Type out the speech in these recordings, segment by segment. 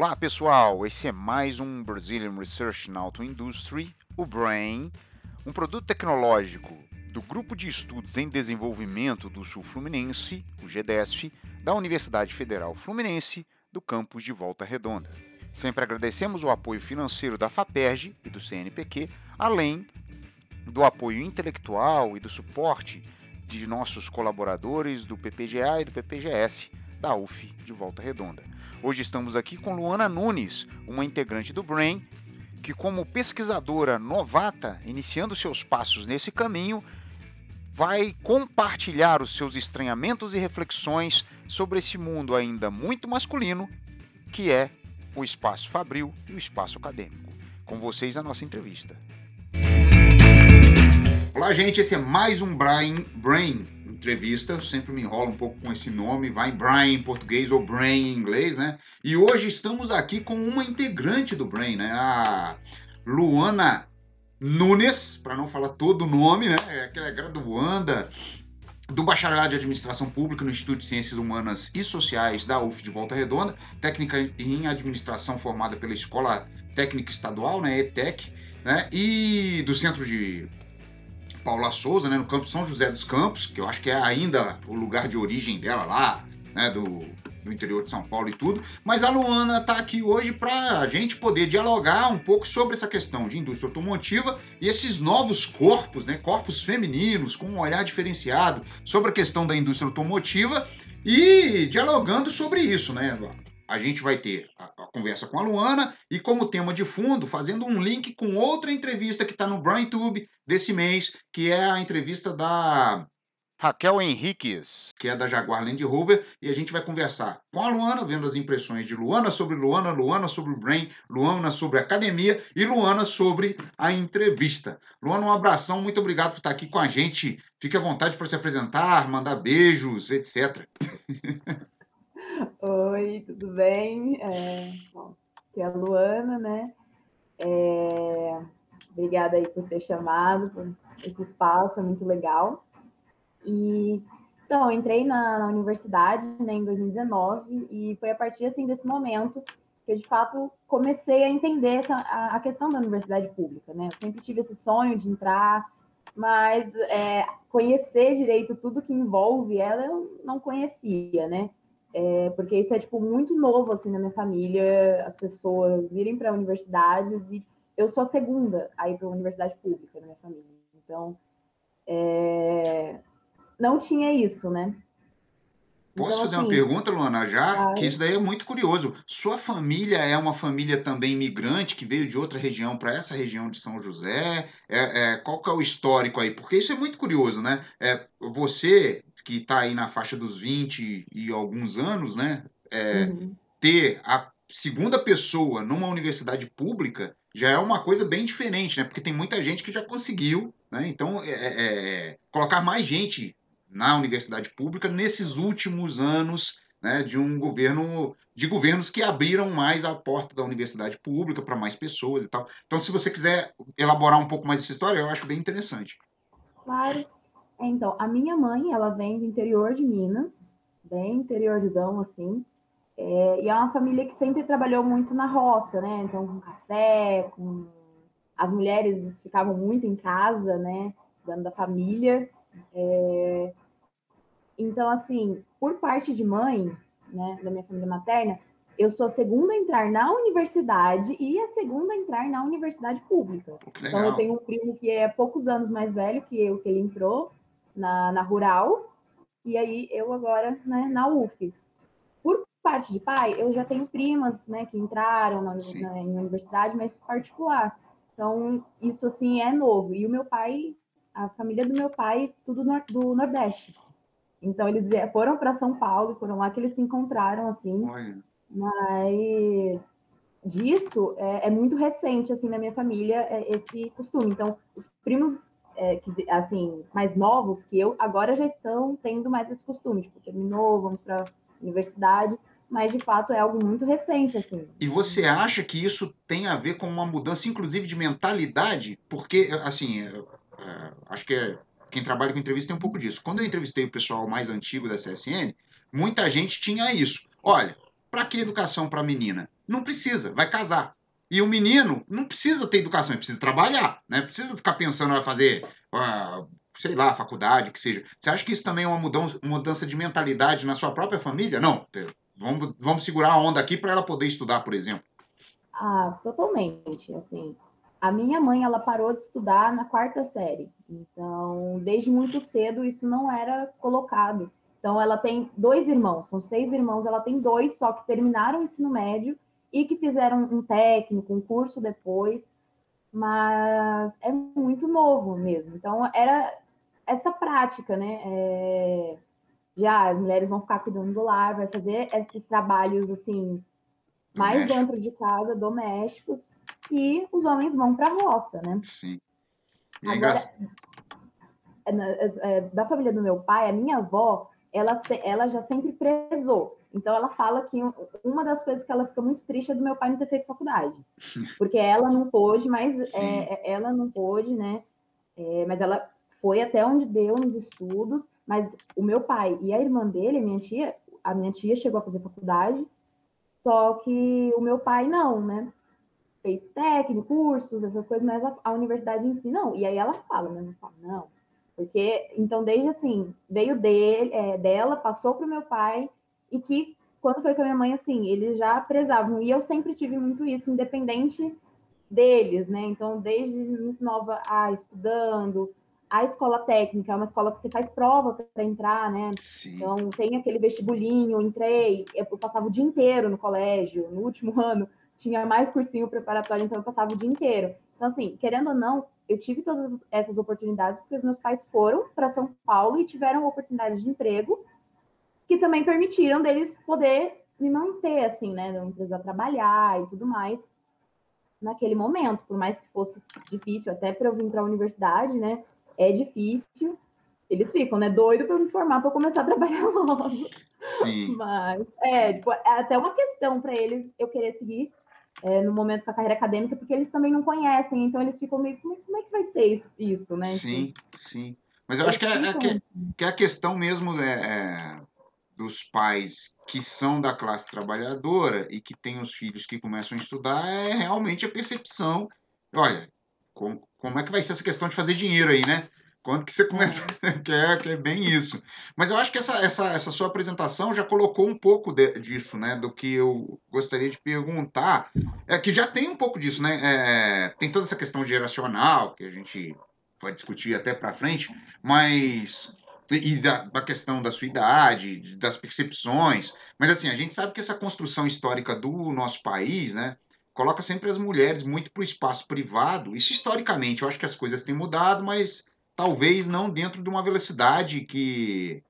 Olá pessoal, esse é mais um Brazilian Research in Auto Industry, o BRAIN, um produto tecnológico do Grupo de Estudos em Desenvolvimento do Sul Fluminense, o GDESF, da Universidade Federal Fluminense, do campus de Volta Redonda. Sempre agradecemos o apoio financeiro da FAPERJ e do CNPq, além do apoio intelectual e do suporte de nossos colaboradores do PPGA e do PPGS da UF de Volta Redonda. Hoje estamos aqui com Luana Nunes, uma integrante do Brain, que, como pesquisadora novata, iniciando seus passos nesse caminho, vai compartilhar os seus estranhamentos e reflexões sobre esse mundo ainda muito masculino, que é o espaço fabril e o espaço acadêmico. Com vocês, a nossa entrevista. Olá, gente, esse é mais um Brain, Brain entrevista, sempre me enrolo um pouco com esse nome, vai Brain em português ou Brain em inglês, né? E hoje estamos aqui com uma integrante do Brain, né? A Luana Nunes, para não falar todo o nome, né? É aquela é graduanda do Bacharelado de Administração Pública no Instituto de Ciências Humanas e Sociais da UF de Volta Redonda, técnica em administração formada pela Escola Técnica Estadual, né, ETEC, né, e do Centro de Paula Souza, né, no campo São José dos Campos, que eu acho que é ainda o lugar de origem dela lá, né, do, do interior de São Paulo e tudo. Mas a Luana está aqui hoje para a gente poder dialogar um pouco sobre essa questão de indústria automotiva e esses novos corpos, né, corpos femininos com um olhar diferenciado sobre a questão da indústria automotiva e dialogando sobre isso, né, a gente vai ter a, a, conversa com a Luana e como tema de fundo, fazendo um link com outra entrevista que está no BrainTube desse mês, que é a entrevista da Raquel Henriques, que é da Jaguar Land Rover, e a gente vai conversar com a Luana, vendo as impressões de Luana sobre Luana, Luana sobre o Brain, Luana sobre a academia e Luana sobre a entrevista. Luana, um abração, muito obrigado por estar aqui com a gente. Fique à vontade para se apresentar, mandar beijos, etc. Oi, tudo bem? É, bom, aqui é a Luana, né? É, obrigada aí por ter chamado, por esse espaço, é muito legal. E então, entrei na, na universidade né, em 2019 e foi a partir assim desse momento que eu de fato comecei a entender essa, a, a questão da universidade pública, né? Eu sempre tive esse sonho de entrar, mas é, conhecer direito tudo que envolve ela eu não conhecia, né? É, porque isso é tipo muito novo assim na minha família, as pessoas irem para universidades e eu sou a segunda a ir para uma universidade pública na minha família. Então, é, não tinha isso, né? Posso então, fazer assim, uma pergunta, Luana, já? Que isso daí é muito curioso. Sua família é uma família também imigrante que veio de outra região para essa região de São José? É, é, qual que é o histórico aí? Porque isso é muito curioso, né? É, você que está aí na faixa dos 20 e alguns anos, né? É, uhum. Ter a segunda pessoa numa universidade pública já é uma coisa bem diferente, né? Porque tem muita gente que já conseguiu, né? Então, é, é, é colocar mais gente na universidade pública nesses últimos anos né, de um governo, de governos que abriram mais a porta da universidade pública para mais pessoas e tal. Então, se você quiser elaborar um pouco mais essa história, eu acho bem interessante. Claro. Então, a minha mãe, ela vem do interior de Minas, bem interiorzão, assim, é, e é uma família que sempre trabalhou muito na roça, né? Então, com café, com... As mulheres ficavam muito em casa, né? Dando da família. É... Então, assim, por parte de mãe, né, da minha família materna, eu sou a segunda a entrar na universidade e a segunda a entrar na universidade pública. Então, eu tenho um primo que é poucos anos mais velho que eu, que ele entrou na, na rural, e aí eu agora né, na UF. Por parte de pai, eu já tenho primas né, que entraram na, na, na universidade, mas particular. Então, isso assim é novo. E o meu pai, a família do meu pai, tudo do Nordeste. Então, eles foram para São Paulo, foram lá que eles se encontraram, assim. Olha. Mas disso é, é, muito recente, assim, na minha família, é, esse costume. Então, os primos é, que, assim, mais novos que eu, agora já estão tendo mais esse costume, tipo, terminou, vamos para universidade, mas de fato é algo muito recente, assim. E você acha que isso tem a ver com uma mudança, inclusive, de mentalidade? Porque, assim, é, é, acho que é, quem trabalha com entrevista tem um pouco disso. Quando eu entrevistei o pessoal mais antigo da CSN, muita gente tinha isso. Olha, para que educação para menina? não precisa, vai casar. E o menino não precisa ter educação, ele precisa trabalhar, né? Precisa ficar pensando, vai fazer, uh, sei lá, faculdade, o que seja. Você acha que isso também é uma mudança, mudança de mentalidade na sua própria família? Não. Vamos, vamos segurar a onda aqui para ela poder estudar, por exemplo. Ah, totalmente. Assim, a minha mãe, ela parou de estudar na quarta série. Então, desde muito cedo, isso não era colocado. Então, ela tem dois irmãos, são seis irmãos, ela tem dois só que terminaram o ensino médio e que fizeram um técnico, um curso depois, mas é muito novo mesmo. Então, era essa prática, né? É, já as mulheres vão ficar cuidando do lar, vai fazer esses trabalhos assim, mais dentro de casa, domésticos, e os homens vão para a roça, né? Sim. É Agora, é, é, da família do meu pai, a minha avó, ela, ela já sempre prezou então ela fala que uma das coisas que ela fica muito triste é do meu pai não ter feito faculdade, porque ela não pôde, mas é, é, ela não pôde, né? É, mas ela foi até onde deu nos estudos. Mas o meu pai e a irmã dele, a minha tia, a minha tia chegou a fazer faculdade, só que o meu pai não, né? Fez técnico, cursos, essas coisas, mas a, a universidade em si não. E aí ela fala, mas não fala, não. Porque, então, desde assim, veio dele, é, dela, passou para o meu pai, e que quando foi com a minha mãe, assim, eles já prezavam. E eu sempre tive muito isso, independente deles, né? Então, desde muito nova, ah, estudando, a escola técnica é uma escola que você faz prova para entrar, né? Sim. Então, tem aquele vestibulinho, entrei, eu passava o dia inteiro no colégio, no último ano, tinha mais cursinho preparatório, então eu passava o dia inteiro. Então, assim, querendo ou não, eu tive todas essas oportunidades porque os meus pais foram para São Paulo e tiveram oportunidades de emprego que também permitiram deles poder me manter, assim, né? Não precisar trabalhar e tudo mais naquele momento, por mais que fosse difícil, até para eu vir para a universidade, né? É difícil. Eles ficam, né? Doido para me formar para começar a trabalhar logo. Sim. Mas é, tipo, é até uma questão para eles eu querer seguir é, no momento com a carreira acadêmica, porque eles também não conhecem, então eles ficam meio, como, como é que vai ser isso, né? Sim, sim. Mas eu acho que é, é, que, que é a questão mesmo é, é dos pais que são da classe trabalhadora e que têm os filhos que começam a estudar é realmente a percepção. Olha, como, como é que vai ser essa questão de fazer dinheiro aí, né? Quanto que você começa. É. que, é, que é bem isso. Mas eu acho que essa, essa, essa sua apresentação já colocou um pouco de, disso, né? Do que eu gostaria de perguntar. É que já tem um pouco disso, né? É, tem toda essa questão geracional que a gente vai discutir até para frente, mas e da, da, questão da sua idade, das percepções. Mas assim, a gente sabe que essa construção histórica do nosso país, né, coloca sempre as mulheres muito para o espaço privado. Isso historicamente, eu acho que as coisas têm mudado, mas talvez não dentro de uma velocidade que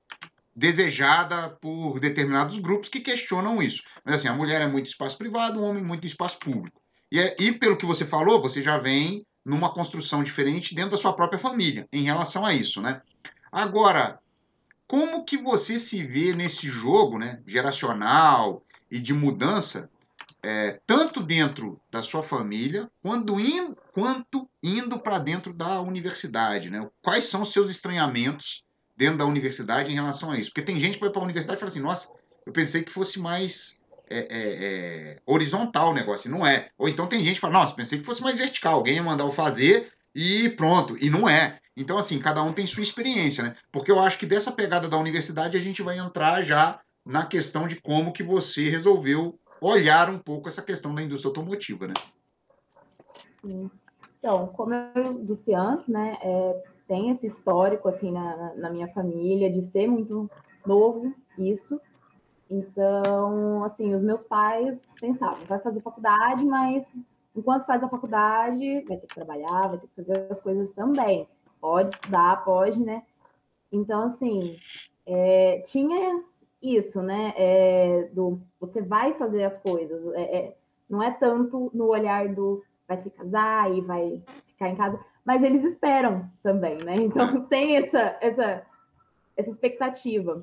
desejada por determinados grupos que questionam isso. Mas assim, a mulher é muito espaço privado, o homem muito espaço público. E, é, e pelo que você falou, você já vem numa construção diferente dentro da sua própria família em relação a isso, né? Agora, como que você se vê nesse jogo, né, geracional e de mudança, é, tanto dentro da sua família quanto indo, quanto indo para dentro da universidade, né? Quais são os seus estranhamentos dentro da universidade em relação a isso? Porque tem gente que vai para a universidade e fala assim, nossa, eu pensei que fosse mais é, é, é, horizontal o negócio, e não é. Ou então tem gente que fala, nossa, pensei que fosse mais vertical, alguém ia mandar eu fazer e pronto, e não é. Então, assim, cada um tem sua experiência, né? Porque eu acho que dessa pegada da universidade a gente vai entrar já na questão de como que você resolveu olhar um pouco essa questão da indústria automotiva, né? Sim. Então, como eu disse antes, né, é, tem esse histórico, assim, na, na minha família, de ser muito novo, isso. Então, assim, os meus pais pensavam, vai fazer faculdade, mas enquanto faz a faculdade, vai ter que trabalhar, vai ter que fazer as coisas também pode estudar, pode, né? Então, assim, é, tinha isso, né? É, do você vai fazer as coisas, é, é, não é tanto no olhar do vai se casar e vai ficar em casa, mas eles esperam também, né? Então tem essa, essa, essa expectativa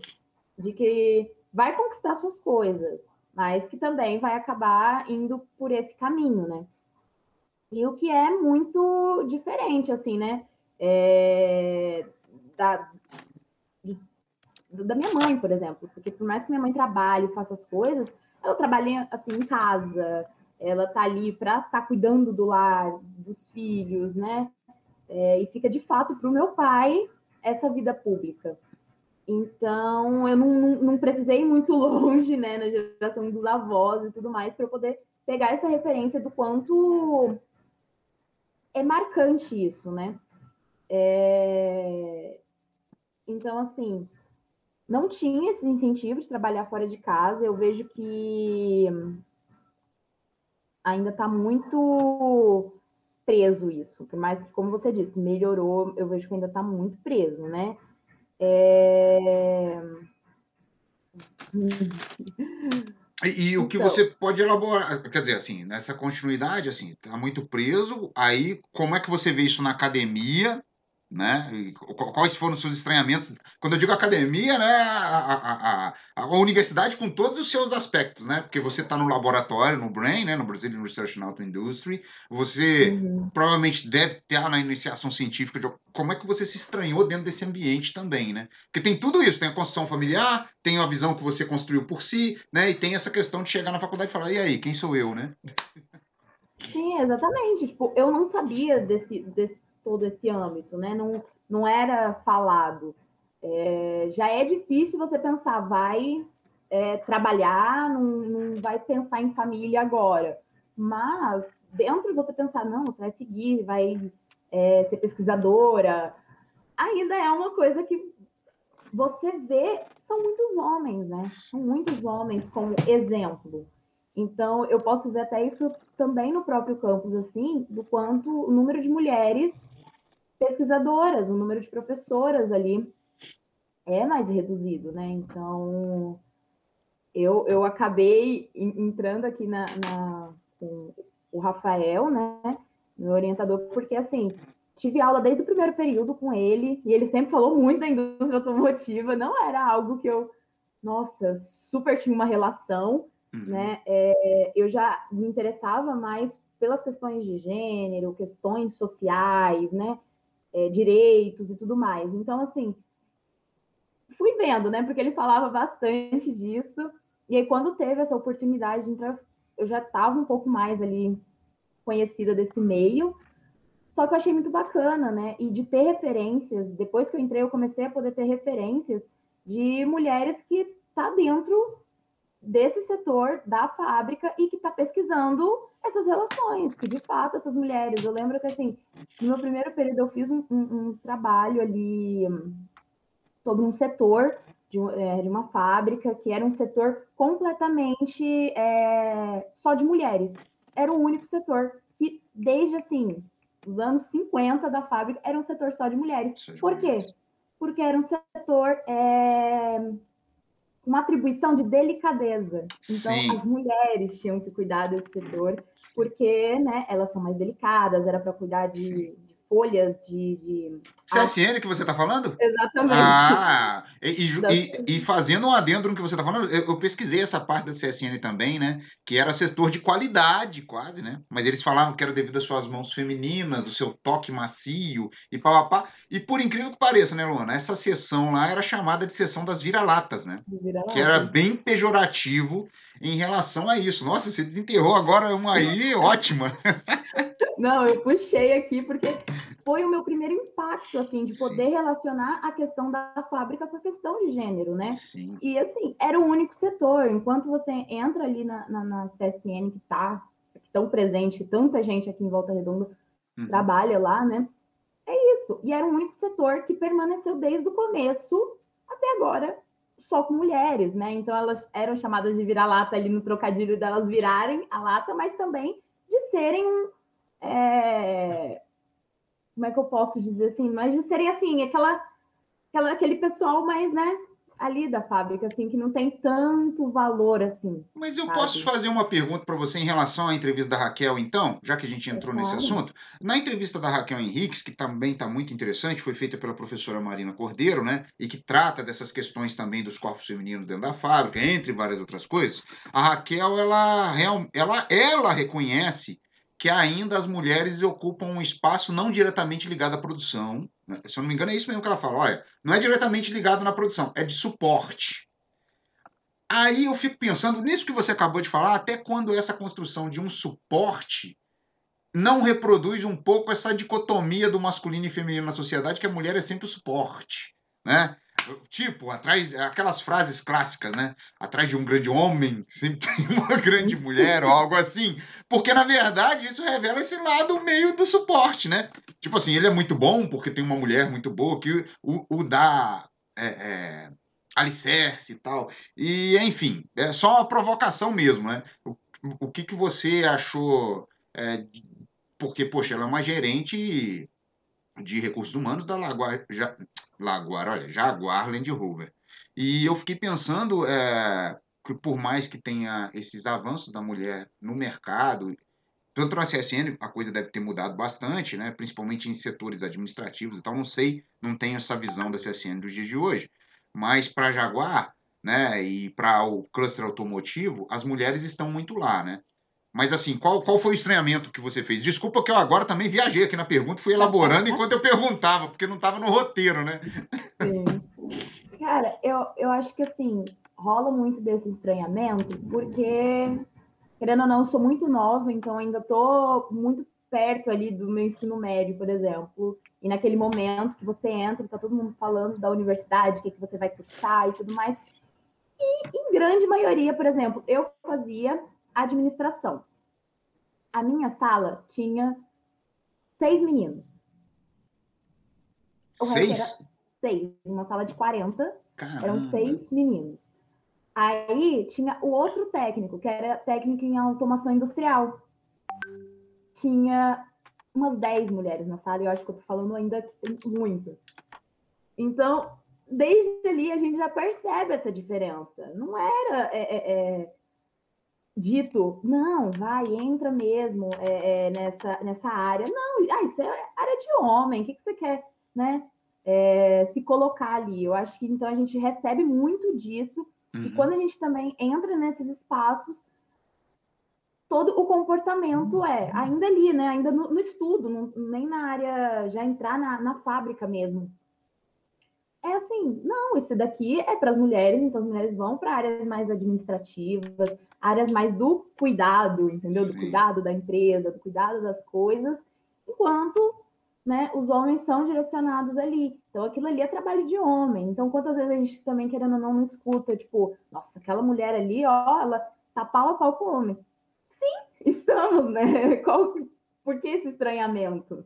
de que vai conquistar suas coisas, mas que também vai acabar indo por esse caminho, né? E o que é muito diferente, assim, né? É, da, da minha mãe, por exemplo, porque por mais que minha mãe trabalhe, faça as coisas, ela trabalha assim em casa, ela tá ali para estar tá cuidando do lar, dos filhos, né? É, e fica de fato para o meu pai essa vida pública. Então, eu não, não, não, precisei ir muito longe, né, na geração dos avós e tudo mais, para eu poder pegar essa referência do quanto é marcante isso, né? É... Então, assim, não tinha esse incentivo de trabalhar fora de casa. Eu vejo que ainda está muito preso isso. Por mais que, como você disse, melhorou, eu vejo que ainda está muito preso, né? É... E, e, o que então, você pode elaborar, quer dizer, assim, nessa continuidade, assim, tá muito preso, aí como é que você vê isso na academia, né? E quais foram os seus estranhamentos? Quando eu digo academia, né? A, a, a, a universidade com todos os seus aspectos, né? Porque você está no laboratório, no Brain, né? No Brazilian Research and Auto Industry. Você uhum. provavelmente deve ter na iniciação científica de como é que você se estranhou dentro desse ambiente também, né? Porque tem tudo isso, tem a construção familiar, tem a visão que você construiu por si, né? E tem essa questão de chegar na faculdade e falar, e aí, quem sou eu, né? Sim, exatamente. Tipo, eu não sabia desse, desse todo esse âmbito, né? Não, não era falado. É, já é difícil você pensar, vai é, trabalhar, não, não vai pensar em família agora. Mas dentro de você pensar, não, você vai seguir, vai é, ser pesquisadora, ainda é uma coisa que você vê, são muitos homens, né? São muitos homens como exemplo. Então, eu posso ver até isso também no próprio campus, assim, do quanto o número de mulheres pesquisadoras, o número de professoras ali é mais reduzido, né? Então, eu, eu acabei entrando aqui na, na, com o Rafael, né? Meu orientador, porque assim, tive aula desde o primeiro período com ele, e ele sempre falou muito da indústria automotiva, não era algo que eu, nossa, super tinha uma relação, uhum. né? É, eu já me interessava mais pelas questões de gênero, questões sociais, né? É, direitos e tudo mais. Então, assim, fui vendo, né? Porque ele falava bastante disso. E aí, quando teve essa oportunidade de entrar, eu já estava um pouco mais ali conhecida desse meio. Só que eu achei muito bacana, né? E de ter referências, depois que eu entrei, eu comecei a poder ter referências de mulheres que tá dentro desse setor da fábrica e que está pesquisando essas relações, que de fato essas mulheres. Eu lembro que assim, no meu primeiro período eu fiz um, um, um trabalho ali sobre um setor de, é, de, uma fábrica que era um setor completamente é, só de mulheres. Era o único setor que, desde assim, os anos 50 da fábrica, era um setor só de mulheres. Por quê? Porque era um setor é, uma atribuição de delicadeza. Então, Sim. as mulheres tinham que cuidar desse setor, porque né, elas são mais delicadas, era para cuidar de, de, folhas de. de... CSN que você está falando? Exatamente. Ah, e, e, e, fazendo um adendo no que você está falando, eu, eu, pesquisei essa parte da CSN também, né? Que era setor de qualidade, quase, né? Mas eles falavam que era devido às suas mãos femininas, o seu toque macio e pá. E por incrível que pareça, né, Luana? Essa sessão lá era chamada de sessão das vira-latas, né? Vira que era bem pejorativo em relação a isso. Nossa, você desenterrou agora uma aí ótima. Não, eu puxei aqui porque foi o meu primeiro impacto, assim, de poder Sim. relacionar a questão da fábrica com a questão de gênero, né? Sim. E, assim, era o único setor. Enquanto você entra ali na, na, na CSN, que tá tão presente, tanta gente aqui em Volta Redonda uhum. trabalha lá, né? É isso. E era o único setor que permaneceu desde o começo até agora só com mulheres, né? Então elas eram chamadas de virar-lata ali no trocadilho delas virarem a lata, mas também de serem um. É... Como é que eu posso dizer assim? Mas de serem assim, aquela, aquela, aquele pessoal mais, né? ali da fábrica, assim, que não tem tanto valor assim. Mas eu sabe? posso fazer uma pergunta para você em relação à entrevista da Raquel, então, já que a gente entrou é nesse assunto. Na entrevista da Raquel Henriques, que também está muito interessante, foi feita pela professora Marina Cordeiro, né? E que trata dessas questões também dos corpos femininos dentro da fábrica, entre várias outras coisas. A Raquel, ela, ela, ela reconhece que ainda as mulheres ocupam um espaço não diretamente ligado à produção. Né? Se eu não me engano, é isso mesmo que ela fala. Olha, não é diretamente ligado na produção, é de suporte. Aí eu fico pensando nisso que você acabou de falar, até quando essa construção de um suporte não reproduz um pouco essa dicotomia do masculino e feminino na sociedade, que a mulher é sempre o suporte, né? Tipo, atrás, aquelas frases clássicas, né? Atrás de um grande homem sempre tem uma grande mulher ou algo assim. Porque, na verdade, isso revela esse lado meio do suporte, né? Tipo assim, ele é muito bom porque tem uma mulher muito boa que o, o dá é, é, alicerce e tal. E, enfim, é só uma provocação mesmo, né? O, o que, que você achou? É, porque, poxa, ela é uma gerente de recursos humanos da Lagoa, ja, Lagoar, olha, Jaguar Land Rover. E eu fiquei pensando é, que por mais que tenha esses avanços da mulher no mercado, tanto na CSN a coisa deve ter mudado bastante, né? principalmente em setores administrativos, então não sei, não tenho essa visão da CSN dos dias de hoje, mas para Jaguar né, e para o cluster automotivo, as mulheres estão muito lá, né? Mas assim, qual, qual foi o estranhamento que você fez? Desculpa que eu agora também viajei aqui na pergunta, fui elaborando enquanto eu perguntava, porque não estava no roteiro, né? Sim. Cara, eu, eu acho que assim, rola muito desse estranhamento, porque, querendo ou não, eu sou muito nova, então ainda estou muito perto ali do meu ensino médio, por exemplo. E naquele momento que você entra, está todo mundo falando da universidade, o que, que você vai cursar e tudo mais. E em grande maioria, por exemplo, eu fazia administração. A minha sala tinha seis meninos. O seis? seis. Uma sala de 40, Caramba. eram seis meninos. Aí tinha o outro técnico, que era técnico em automação industrial. Tinha umas 10 mulheres na sala, e eu acho que eu tô falando ainda muito. Então, desde ali a gente já percebe essa diferença. Não era é, é, é dito, não, vai, entra mesmo é, é, nessa, nessa área. Não, ah, isso é área de homem, o que, que você quer, né? É, se colocar ali. Eu acho que então a gente recebe muito disso, uhum. e quando a gente também entra nesses espaços, todo o comportamento é ainda ali, né? Ainda no, no estudo, no, nem na área, já entrar na, na fábrica mesmo. É assim, não, esse daqui é para as mulheres, então as mulheres vão para áreas mais administrativas, áreas mais do cuidado, entendeu? Sim. Do cuidado da empresa, do cuidado das coisas, enquanto né, os homens são direcionados ali. Então, aquilo ali é trabalho de homem. Então, quantas vezes a gente também, querendo ou não, não escuta, tipo, nossa, aquela mulher ali, ó, ela tá pau a pau com o homem. Sim, estamos, né? Qual, por que esse estranhamento?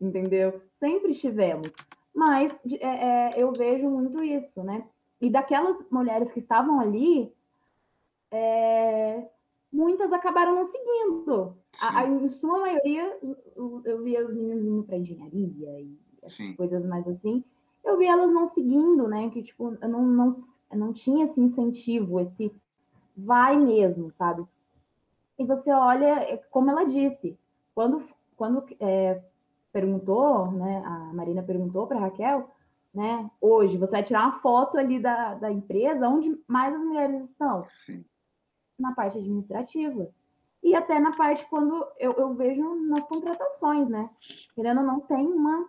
Entendeu? Sempre estivemos. Mas é, é, eu vejo muito isso, né? E daquelas mulheres que estavam ali, é, muitas acabaram não seguindo. A, a, em sua maioria, eu via os meninos indo para engenharia e essas Sim. coisas mais assim. Eu vi elas não seguindo, né? Que, tipo, não, não, não tinha esse incentivo, esse vai mesmo, sabe? E você olha, é, como ela disse, quando, quando é, perguntou, né? A Marina perguntou para Raquel, né? Hoje, você vai tirar uma foto ali da, da empresa onde mais as mulheres estão. Sim na parte administrativa. E até na parte quando eu, eu vejo nas contratações, né? Querendo ou não, tem uma,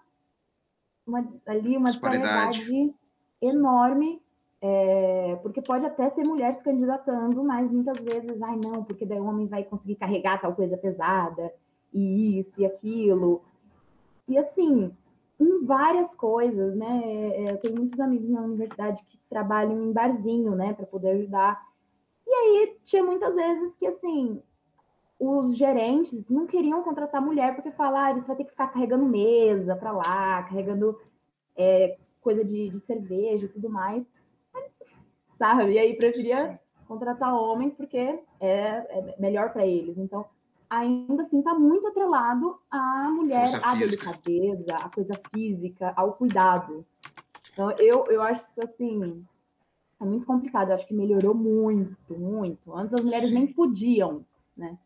uma ali uma disparidade, enorme, é, porque pode até ter mulheres candidatando, mas muitas vezes, ai não, porque daí o homem vai conseguir carregar tal coisa pesada, e isso e aquilo. E assim, em várias coisas, né? É, eu tenho muitos amigos na universidade que trabalham em barzinho, né, para poder ajudar e aí tinha muitas vezes que assim os gerentes não queriam contratar mulher porque falaram, ah, você vai ter que ficar carregando mesa para lá, carregando é, coisa de, de cerveja e tudo mais, sabe? E aí preferia contratar homens porque é, é melhor para eles. Então, ainda assim, está muito atrelado à mulher, à delicadeza, à coisa física, ao cuidado. Então, eu, eu acho isso assim é muito complicado. Eu acho que melhorou muito, muito. Antes as mulheres Sim. nem podiam, né?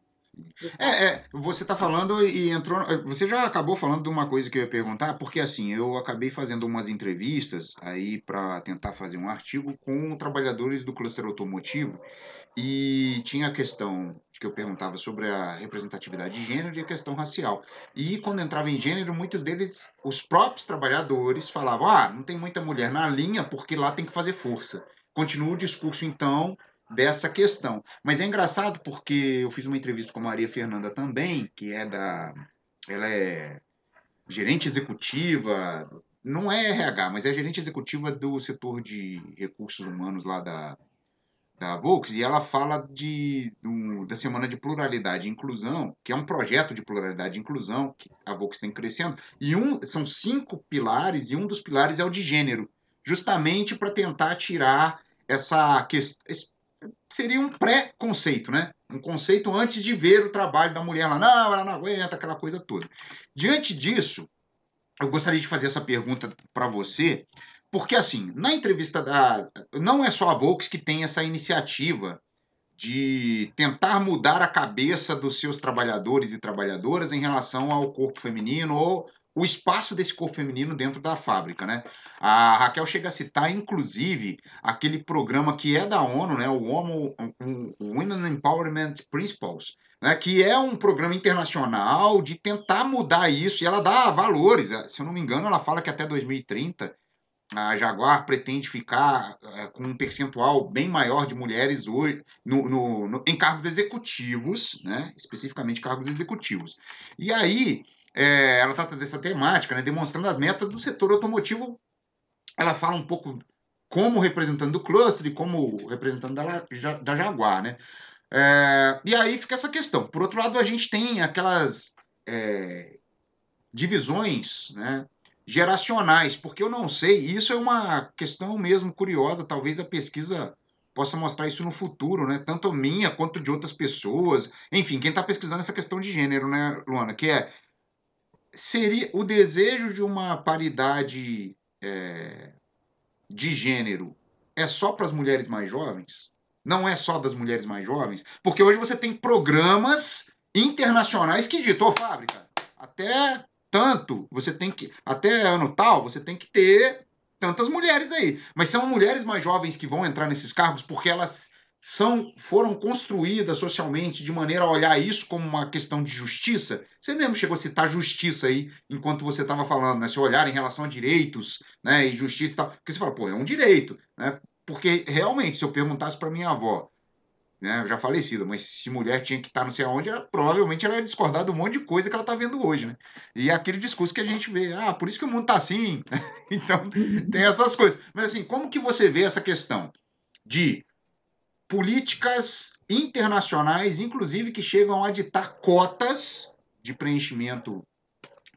É, é, você está falando e entrou. Você já acabou falando de uma coisa que eu ia perguntar, porque assim, eu acabei fazendo umas entrevistas aí para tentar fazer um artigo com trabalhadores do cluster automotivo e tinha a questão que eu perguntava sobre a representatividade de gênero e a questão racial. E quando entrava em gênero, muitos deles, os próprios trabalhadores, falavam: ah, não tem muita mulher na linha porque lá tem que fazer força. Continua o discurso, então, dessa questão. Mas é engraçado porque eu fiz uma entrevista com a Maria Fernanda também, que é da. Ela é gerente executiva, não é RH, mas é gerente executiva do setor de recursos humanos lá da, da Volks, e ela fala de, da Semana de Pluralidade e Inclusão, que é um projeto de pluralidade e inclusão que a Volks tem crescendo, e um, são cinco pilares, e um dos pilares é o de gênero, justamente para tentar tirar essa questão. Seria um pré-conceito, né? Um conceito antes de ver o trabalho da mulher lá. Não, ela não aguenta, aquela coisa toda. Diante disso, eu gostaria de fazer essa pergunta para você, porque, assim, na entrevista da. Não é só a Volks que tem essa iniciativa de tentar mudar a cabeça dos seus trabalhadores e trabalhadoras em relação ao corpo feminino ou o espaço desse corpo feminino dentro da fábrica, né? A Raquel chega a citar, inclusive, aquele programa que é da ONU, né? O ONU Women Empowerment Principles, né? Que é um programa internacional de tentar mudar isso e ela dá valores. Se eu não me engano, ela fala que até 2030 a Jaguar pretende ficar é, com um percentual bem maior de mulheres hoje no, no, no, em cargos executivos, né? especificamente cargos executivos. E aí, é, ela trata dessa temática, né? demonstrando as metas do setor automotivo. Ela fala um pouco como representante do cluster e como representante da, da Jaguar. Né? É, e aí fica essa questão. Por outro lado, a gente tem aquelas é, divisões, né? geracionais, porque eu não sei, isso é uma questão mesmo curiosa, talvez a pesquisa possa mostrar isso no futuro, né? Tanto minha quanto de outras pessoas. Enfim, quem está pesquisando essa questão de gênero, né, Luana? Que é seria o desejo de uma paridade é, de gênero é só para as mulheres mais jovens? Não é só das mulheres mais jovens? Porque hoje você tem programas internacionais que ditou fábrica. Até tanto, você tem que. Até ano tal, você tem que ter tantas mulheres aí. Mas são mulheres mais jovens que vão entrar nesses cargos porque elas são foram construídas socialmente de maneira a olhar isso como uma questão de justiça. Você mesmo chegou a citar justiça aí enquanto você estava falando, né? Se olhar em relação a direitos, né, e justiça e tal, porque você fala, pô, é um direito, né? Porque realmente, se eu perguntasse para minha avó, né, já falecida, mas se mulher tinha que estar não sei aonde, ela, provavelmente ela ia discordar de um monte de coisa que ela está vendo hoje, né? E é aquele discurso que a gente vê, ah, por isso que o mundo está assim, então tem essas coisas. Mas assim, como que você vê essa questão de políticas internacionais, inclusive que chegam a ditar cotas de preenchimento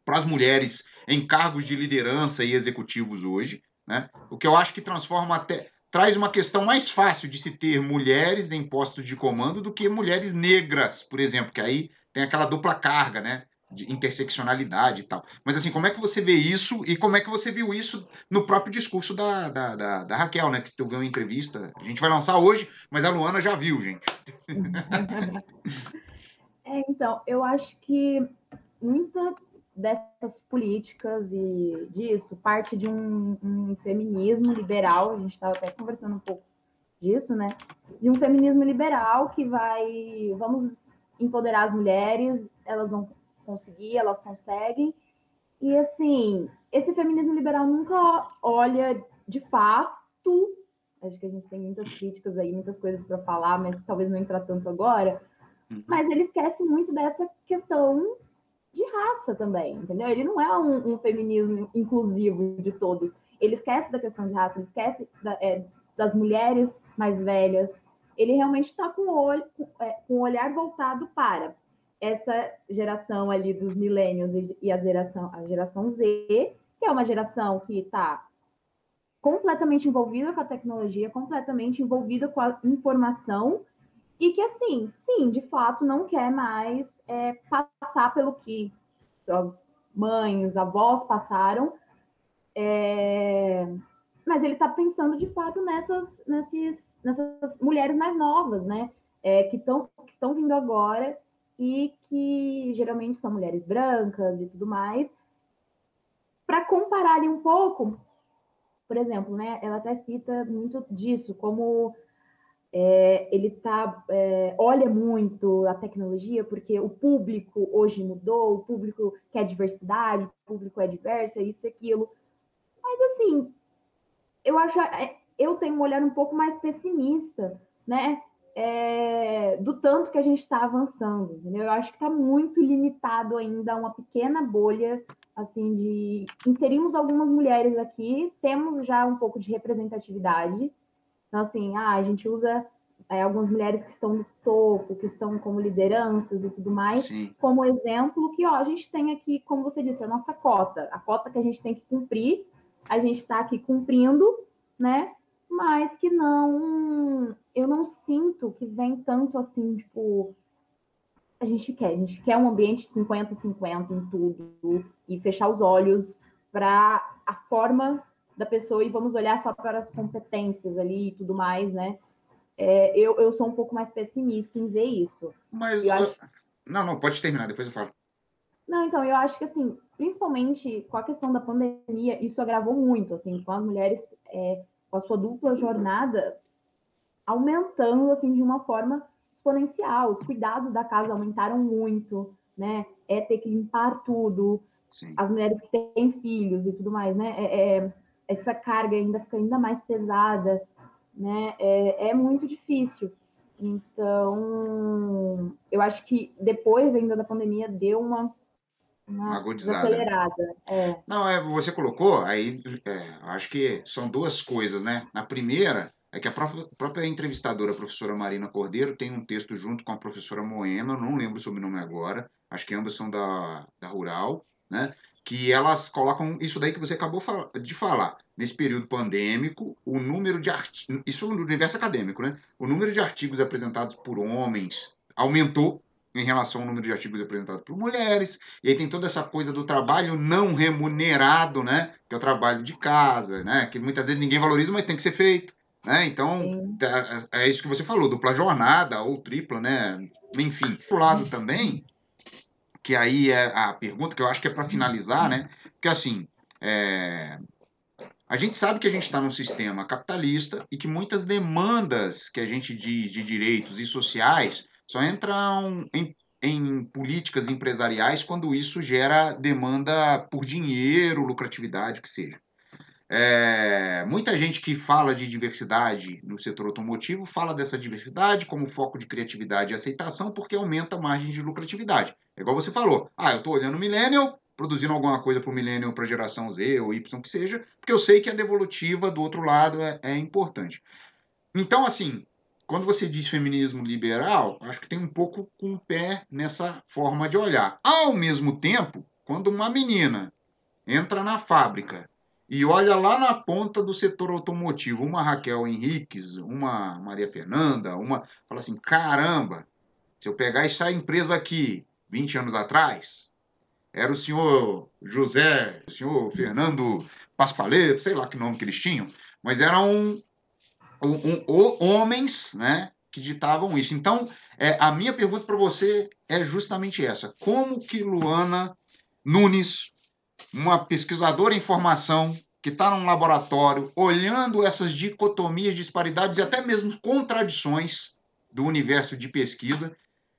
para as mulheres em cargos de liderança e executivos hoje, né? O que eu acho que transforma até traz uma questão mais fácil de se ter mulheres em postos de comando do que mulheres negras, por exemplo, que aí tem aquela dupla carga, né? De interseccionalidade e tal. Mas assim, como é que você vê isso e como é que você viu isso no próprio discurso da, da, da, da Raquel, né? Que tu viu uma entrevista. A gente vai lançar hoje, mas a Luana já viu, gente. é, então, eu acho que muita dessas políticas e disso parte de um, um feminismo liberal, a gente estava até conversando um pouco disso, né? De um feminismo liberal que vai, vamos empoderar as mulheres, elas vão conseguir, elas conseguem. E assim, esse feminismo liberal nunca olha de fato, acho que a gente tem muitas críticas aí, muitas coisas para falar, mas talvez não entrar tanto agora. Uhum. Mas ele esquece muito dessa questão de raça também, entendeu? Ele não é um, um, feminismo inclusivo de todos. Ele esquece da questão de raça, ele esquece da, é, das mulheres mais velhas. Ele realmente está com o olho, com, é, com o olhar voltado para essa geração ali dos milênios e, a geração, a geração Z, que é uma geração que está completamente envolvida com a tecnologia, completamente envolvida com a informação e que, assim, sim, de fato, não quer mais é, passar pelo que as mães, avós passaram, é... mas ele está pensando, de fato, nessas, nessas, nessas mulheres mais novas, né? É, que, tão, que estão vindo agora e que geralmente são mulheres brancas e tudo mais, para comparar ali um pouco, por exemplo, né, ela até cita muito disso, como é, ele tá, é, olha muito a tecnologia, porque o público hoje mudou, o público quer diversidade, o público é diverso, é isso e aquilo. Mas assim, eu acho, é, eu tenho um olhar um pouco mais pessimista, né? É, do tanto que a gente está avançando, entendeu? Eu acho que está muito limitado ainda a uma pequena bolha, assim, de inserimos algumas mulheres aqui, temos já um pouco de representatividade, então, assim, ah, a gente usa é, algumas mulheres que estão no topo, que estão como lideranças e tudo mais, Sim. como exemplo que ó, a gente tem aqui, como você disse, a nossa cota, a cota que a gente tem que cumprir, a gente está aqui cumprindo, né? Mas que não, eu não sinto que vem tanto assim, tipo, a gente quer, a gente quer um ambiente 50-50 em tudo e fechar os olhos para a forma da pessoa e vamos olhar só para as competências ali e tudo mais, né? É, eu, eu sou um pouco mais pessimista em ver isso. Mas. Eu acho... Não, não, pode terminar, depois eu falo. Não, então, eu acho que, assim, principalmente com a questão da pandemia, isso agravou muito, assim, com as mulheres, é, com a sua dupla jornada aumentando, assim, de uma forma exponencial. Os cuidados da casa aumentaram muito, né? É ter que limpar tudo. Sim. As mulheres que têm filhos e tudo mais, né? É, é, essa carga ainda fica ainda mais pesada, né? É, é muito difícil. Então, eu acho que depois ainda da pandemia deu uma, uma agudizada. acelerada. É. Não, é, você colocou, aí é, acho que são duas coisas, né? Na primeira, é que a própria entrevistadora, a professora Marina Cordeiro, tem um texto junto com a professora Moema, não lembro o sobrenome agora, acho que ambas são da, da Rural, né? que elas colocam isso daí que você acabou de falar. Nesse período pandêmico, o número de artigos, isso no universo acadêmico, né? O número de artigos apresentados por homens aumentou em relação ao número de artigos apresentados por mulheres. E aí tem toda essa coisa do trabalho não remunerado, né? Que é o trabalho de casa, né? Que muitas vezes ninguém valoriza, mas tem que ser feito. Né? Então, tá, é isso que você falou, dupla jornada ou tripla, né? Enfim. Por lado também, que aí é a pergunta que eu acho que é para finalizar, né? Porque assim, é... a gente sabe que a gente está num sistema capitalista e que muitas demandas que a gente diz de direitos e sociais só entram em, em políticas empresariais quando isso gera demanda por dinheiro, lucratividade, o que seja. É, muita gente que fala de diversidade no setor automotivo fala dessa diversidade como foco de criatividade e aceitação porque aumenta a margem de lucratividade. É igual você falou. Ah, eu estou olhando o Millennial, produzindo alguma coisa para o Millennial para a geração Z ou Y que seja, porque eu sei que a devolutiva do outro lado é, é importante. Então, assim, quando você diz feminismo liberal, acho que tem um pouco com o pé nessa forma de olhar. Ao mesmo tempo, quando uma menina entra na fábrica e olha lá na ponta do setor automotivo, uma Raquel Henriques, uma Maria Fernanda, uma. Fala assim: caramba, se eu pegar essa empresa aqui 20 anos atrás, era o senhor José, o senhor Fernando Paspaleto, sei lá que nome que eles tinham, mas eram um, um, um, homens né, que ditavam isso. Então, é, a minha pergunta para você é justamente essa: como que Luana Nunes, uma pesquisadora em formação, que está num laboratório, olhando essas dicotomias, disparidades e até mesmo contradições do universo de pesquisa,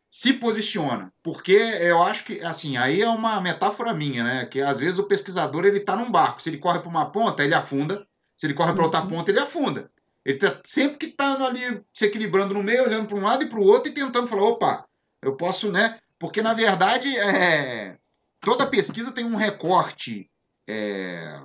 se posiciona, porque eu acho que assim aí é uma metáfora minha, né? Que às vezes o pesquisador ele está num barco, se ele corre para uma ponta ele afunda, se ele corre para outra uhum. ponta ele afunda. Ele tá sempre que está ali se equilibrando no meio, olhando para um lado e para o outro e tentando falar, opa, eu posso, né? Porque na verdade é... toda pesquisa tem um recorte é...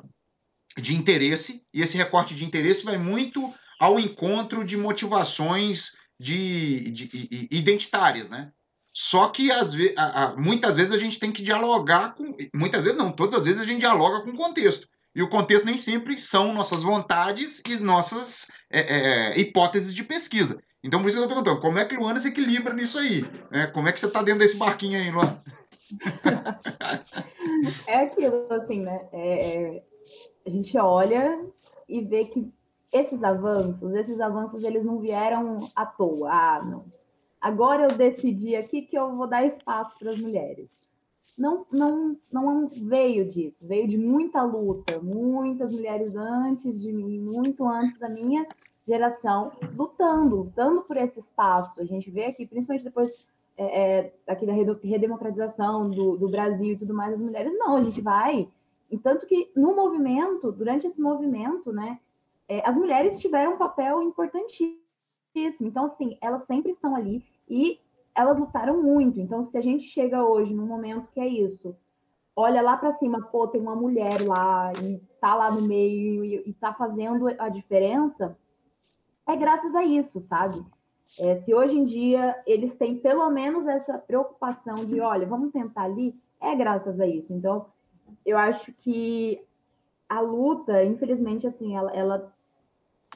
de interesse e esse recorte de interesse vai muito ao encontro de motivações de, de, de identitárias, né? Só que às vezes, muitas vezes a gente tem que dialogar com. Muitas vezes não, todas as vezes a gente dialoga com o contexto. E o contexto nem sempre são nossas vontades e nossas é, é, hipóteses de pesquisa. Então, por isso que eu estou perguntando, como é que Luana se equilibra nisso aí? É, como é que você está dentro desse barquinho aí, Luana? é aquilo, assim, né? É, é, a gente olha e vê que esses avanços, esses avanços, eles não vieram à toa. Ah, não agora eu decidi aqui que eu vou dar espaço para as mulheres. Não, não, não veio disso, veio de muita luta, muitas mulheres antes de mim, muito antes da minha geração, lutando, lutando por esse espaço. A gente vê aqui, principalmente depois é, é, aqui da redemocratização do, do Brasil e tudo mais, as mulheres, não, a gente vai. E tanto que no movimento, durante esse movimento, né, é, as mulheres tiveram um papel importantíssimo. Então, assim, elas sempre estão ali e elas lutaram muito. Então, se a gente chega hoje num momento que é isso, olha lá para cima, pô, tem uma mulher lá e tá lá no meio e, e tá fazendo a diferença, é graças a isso, sabe? É, se hoje em dia eles têm pelo menos essa preocupação de, olha, vamos tentar ali, é graças a isso. Então, eu acho que a luta, infelizmente, assim, ela, ela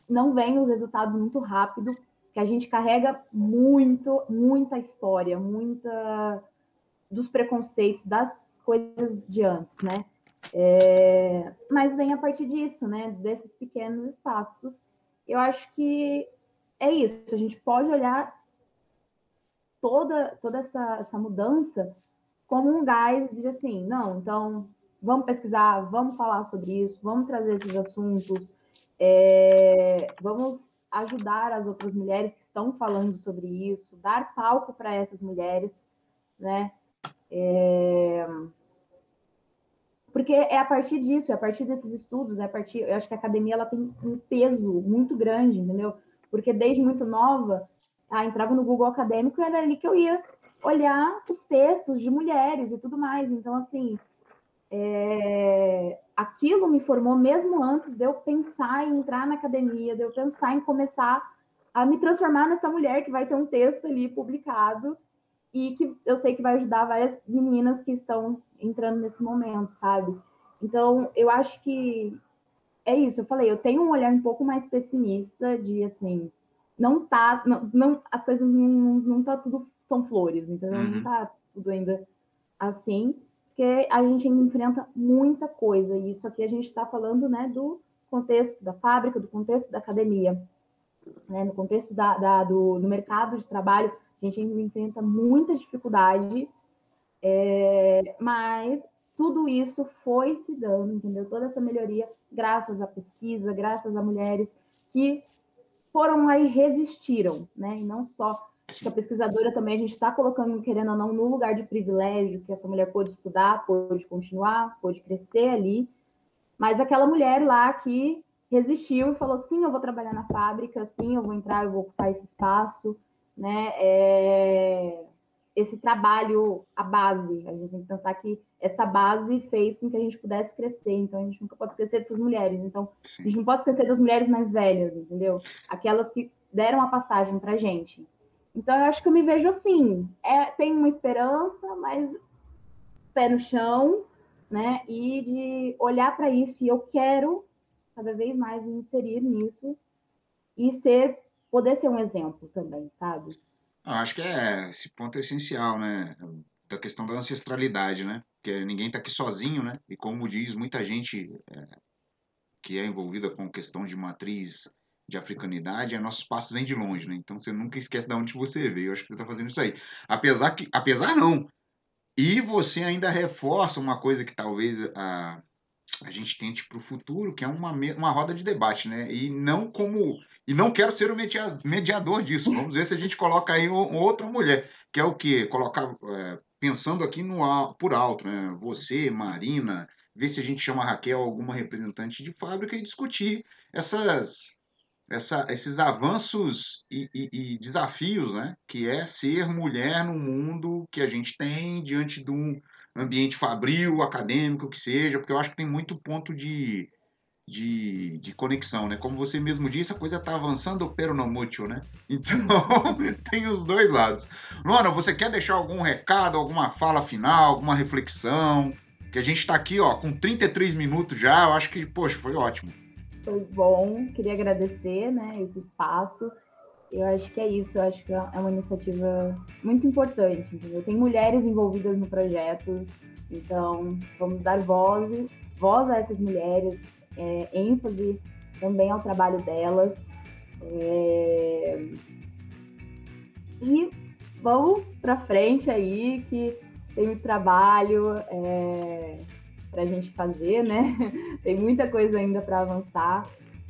não vem os resultados muito rápido, que a gente carrega muito, muita história, muita dos preconceitos, das coisas de antes, né? É, mas vem a partir disso, né? Desses pequenos espaços. Eu acho que é isso. A gente pode olhar toda, toda essa, essa mudança como um gás de assim, não, então vamos pesquisar, vamos falar sobre isso, vamos trazer esses assuntos, é, vamos ajudar as outras mulheres que estão falando sobre isso, dar palco para essas mulheres, né? É, porque é a partir disso, é a partir desses estudos, é a partir, eu acho que a academia ela tem um peso muito grande, entendeu? porque desde muito nova, ah, entrava no Google Acadêmico e era ali que eu ia olhar os textos de mulheres e tudo mais. Então, assim, é... aquilo me formou mesmo antes de eu pensar em entrar na academia, de eu pensar em começar a me transformar nessa mulher que vai ter um texto ali publicado e que eu sei que vai ajudar várias meninas que estão entrando nesse momento, sabe? Então, eu acho que é isso, eu falei, eu tenho um olhar um pouco mais pessimista de assim, não tá, não, não as coisas não, não tá tudo são flores, entendeu? Uhum. Não tá tudo ainda assim, porque a gente enfrenta muita coisa, e isso aqui a gente está falando, né, do contexto da fábrica, do contexto da academia, né, no contexto da, da do, do mercado de trabalho, a gente enfrenta muita dificuldade, é, mas tudo isso foi se dando, entendeu? Toda essa melhoria, graças à pesquisa, graças a mulheres que foram lá e resistiram, né? E não só a pesquisadora também a gente está colocando, querendo ou não, no lugar de privilégio, que essa mulher pôde estudar, pôde continuar, pôde crescer ali, mas aquela mulher lá que resistiu e falou: sim, eu vou trabalhar na fábrica, sim, eu vou entrar, eu vou ocupar esse espaço, né? É esse trabalho, a base. A gente tem que pensar que essa base fez com que a gente pudesse crescer. Então, a gente nunca pode esquecer dessas mulheres. Então, Sim. a gente não pode esquecer das mulheres mais velhas, entendeu? Aquelas que deram a passagem para gente. Então, eu acho que eu me vejo assim. É, tem uma esperança, mas pé no chão, né? E de olhar para isso. E eu quero cada vez mais me inserir nisso e ser, poder ser um exemplo também, sabe? acho que é esse ponto é essencial, né? Da questão da ancestralidade, né? Porque ninguém está aqui sozinho, né? E como diz muita gente é, que é envolvida com questão de matriz de africanidade, é, nossos passos vêm de longe, né? Então você nunca esquece de onde você veio. Eu acho que você está fazendo isso aí. Apesar que, apesar não. E você ainda reforça uma coisa que talvez a, a gente tente para o futuro, que é uma, uma roda de debate, né? E não como e não quero ser o mediador disso. Vamos ver se a gente coloca aí outra mulher, que é o quê? Colocar, é, pensando aqui no, por alto, né? Você, Marina, ver se a gente chama a Raquel, alguma representante de fábrica, e discutir essas, essa, esses avanços e, e, e, desafios, né? Que é ser mulher no mundo que a gente tem diante de um ambiente fabril, acadêmico, que seja, porque eu acho que tem muito ponto de de, de conexão, né? Como você mesmo disse, a coisa está avançando pero não mútil, né? Então, tem os dois lados. Luana, você quer deixar algum recado, alguma fala final, alguma reflexão? Que a gente está aqui, ó, com 33 minutos já, eu acho que, poxa, foi ótimo. Foi bom, queria agradecer, né, esse espaço. Eu acho que é isso, eu acho que é uma iniciativa muito importante, entendeu? Tem mulheres envolvidas no projeto, então vamos dar voz, voz a essas mulheres, é, ênfase também ao trabalho delas. É... E vamos para frente aí, que tem muito trabalho é, para a gente fazer, né? tem muita coisa ainda para avançar.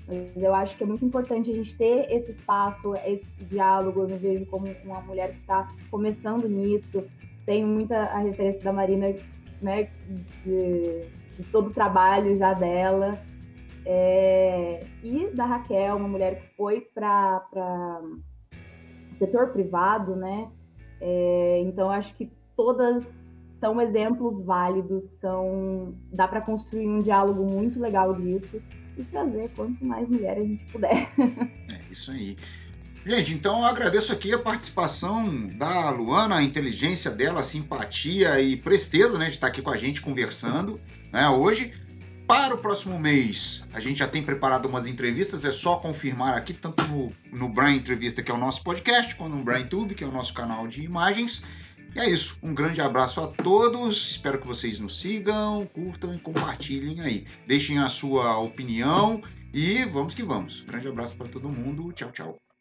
Mas eu acho que é muito importante a gente ter esse espaço, esse diálogo. Eu me vejo como uma mulher que está começando nisso. Tenho muita a referência da Marina, né, de, de todo o trabalho já dela. É, e da Raquel, uma mulher que foi para o setor privado, né? É, então, acho que todas são exemplos válidos, são dá para construir um diálogo muito legal disso e trazer quanto mais mulheres a gente puder. É isso aí. Gente, então eu agradeço aqui a participação da Luana, a inteligência dela, a simpatia e presteza né, de estar aqui com a gente conversando né, hoje. Para o próximo mês, a gente já tem preparado umas entrevistas, é só confirmar aqui, tanto no, no Brian Entrevista, que é o nosso podcast, quanto no Brian Tube, que é o nosso canal de imagens. E é isso. Um grande abraço a todos. Espero que vocês nos sigam, curtam e compartilhem aí. Deixem a sua opinião e vamos que vamos. Grande abraço para todo mundo. Tchau, tchau.